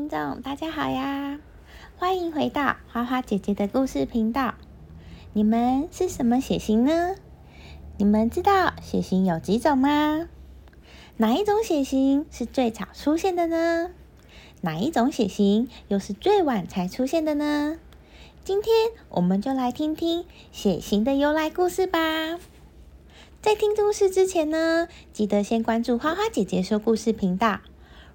听众，大家好呀！欢迎回到花花姐姐的故事频道。你们是什么血型呢？你们知道血型有几种吗？哪一种血型是最早出现的呢？哪一种血型又是最晚才出现的呢？今天我们就来听听血型的由来故事吧。在听故事之前呢，记得先关注花花姐姐说故事频道。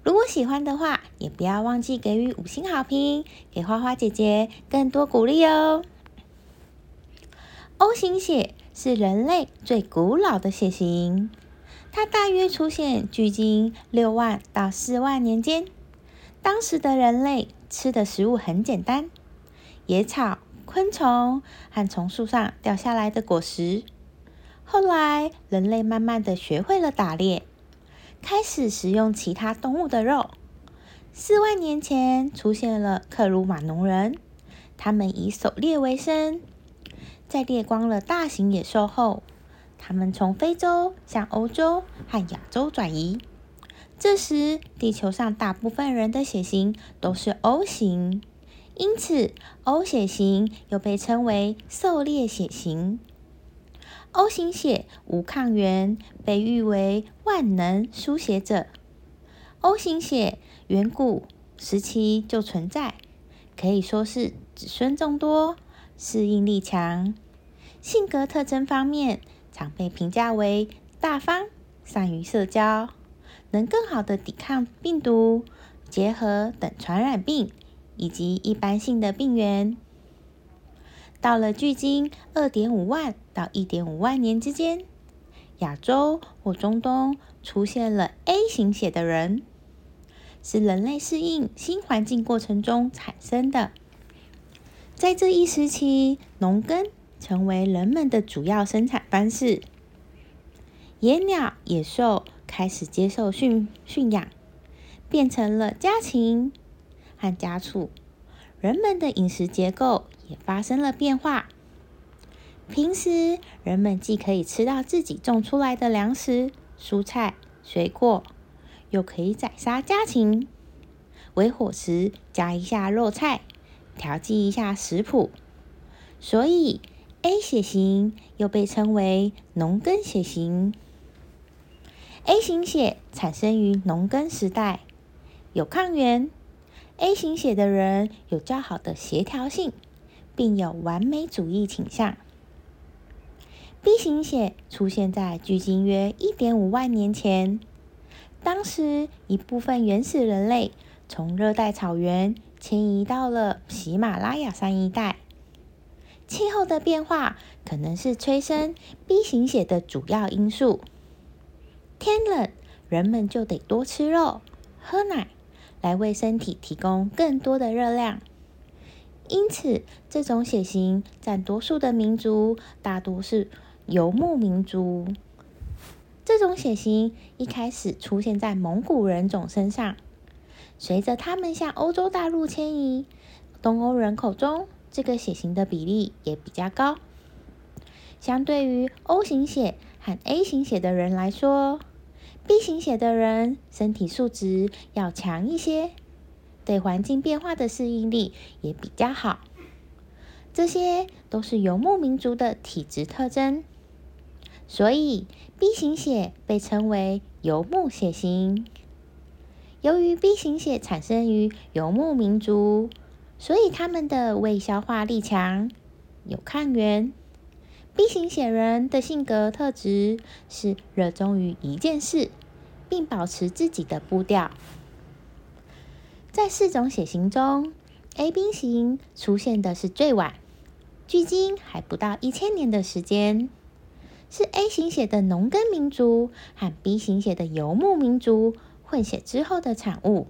如果喜欢的话，也不要忘记给予五星好评，给花花姐姐更多鼓励哦。O 型血是人类最古老的血型，它大约出现距今六万到四万年间。当时的人类吃的食物很简单，野草、昆虫和从树上掉下来的果实。后来，人类慢慢的学会了打猎。开始食用其他动物的肉。四万年前出现了克鲁马农人，他们以狩猎为生。在猎光了大型野兽后，他们从非洲向欧洲和亚洲转移。这时，地球上大部分人的血型都是 O 型，因此 O 血型又被称为狩猎血型。O 型血无抗原，被誉为万能输血者。O 型血远古时期就存在，可以说是子孙众多，适应力强。性格特征方面，常被评价为大方、善于社交，能更好的抵抗病毒、结核等传染病以及一般性的病原。到了距今二点五万到一点五万年之间，亚洲或中东出现了 A 型血的人，是人类适应新环境过程中产生的。在这一时期，农耕成为人们的主要生产方式，野鸟、野兽开始接受驯驯养，变成了家禽和家畜。人们的饮食结构也发生了变化。平时，人们既可以吃到自己种出来的粮食、蔬菜、水果，又可以宰杀家禽，为伙食加一下肉菜，调剂一下食谱。所以，A 血型又被称为农耕血型。A 型血产生于农耕时代，有抗原。A 型血的人有较好的协调性，并有完美主义倾向。B 型血出现在距今约一点五万年前，当时一部分原始人类从热带草原迁移到了喜马拉雅山一带，气候的变化可能是催生 B 型血的主要因素。天冷，人们就得多吃肉、喝奶。来为身体提供更多的热量，因此这种血型占多数的民族大多是游牧民族。这种血型一开始出现在蒙古人种身上，随着他们向欧洲大陆迁移，东欧人口中这个血型的比例也比较高。相对于 O 型血和 A 型血的人来说。B 型血的人身体素质要强一些，对环境变化的适应力也比较好。这些都是游牧民族的体质特征，所以 B 型血被称为游牧血型。由于 B 型血产生于游牧民族，所以他们的胃消化力强，有抗原。B 型血人的性格特质是热衷于一件事，并保持自己的步调。在四种血型中，AB 型出现的是最晚，距今还不到一千年的时间，是 A 型血的农耕民族和 B 型血的游牧民族混血之后的产物，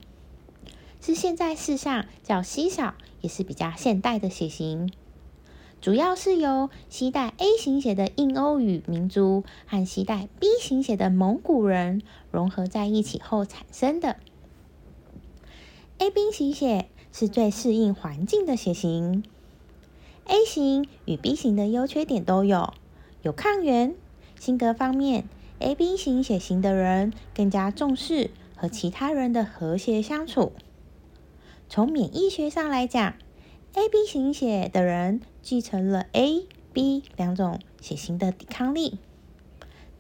是现在世上较稀少也是比较现代的血型。主要是由携带 A 型血的印欧语民族和携带 B 型血的蒙古人融合在一起后产生的。AB 型血是最适应环境的血型。A 型与 B 型的优缺点都有：有抗原。性格方面，AB 型血型的人更加重视和其他人的和谐相处。从免疫学上来讲，AB 型血的人继承了 A、B 两种血型的抵抗力，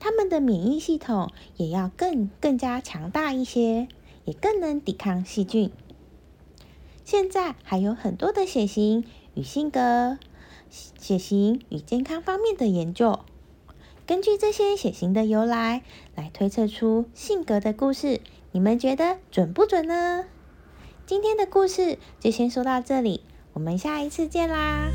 他们的免疫系统也要更更加强大一些，也更能抵抗细菌。现在还有很多的血型与性格、血型与健康方面的研究，根据这些血型的由来来推测出性格的故事，你们觉得准不准呢？今天的故事就先说到这里，我们下一次见啦！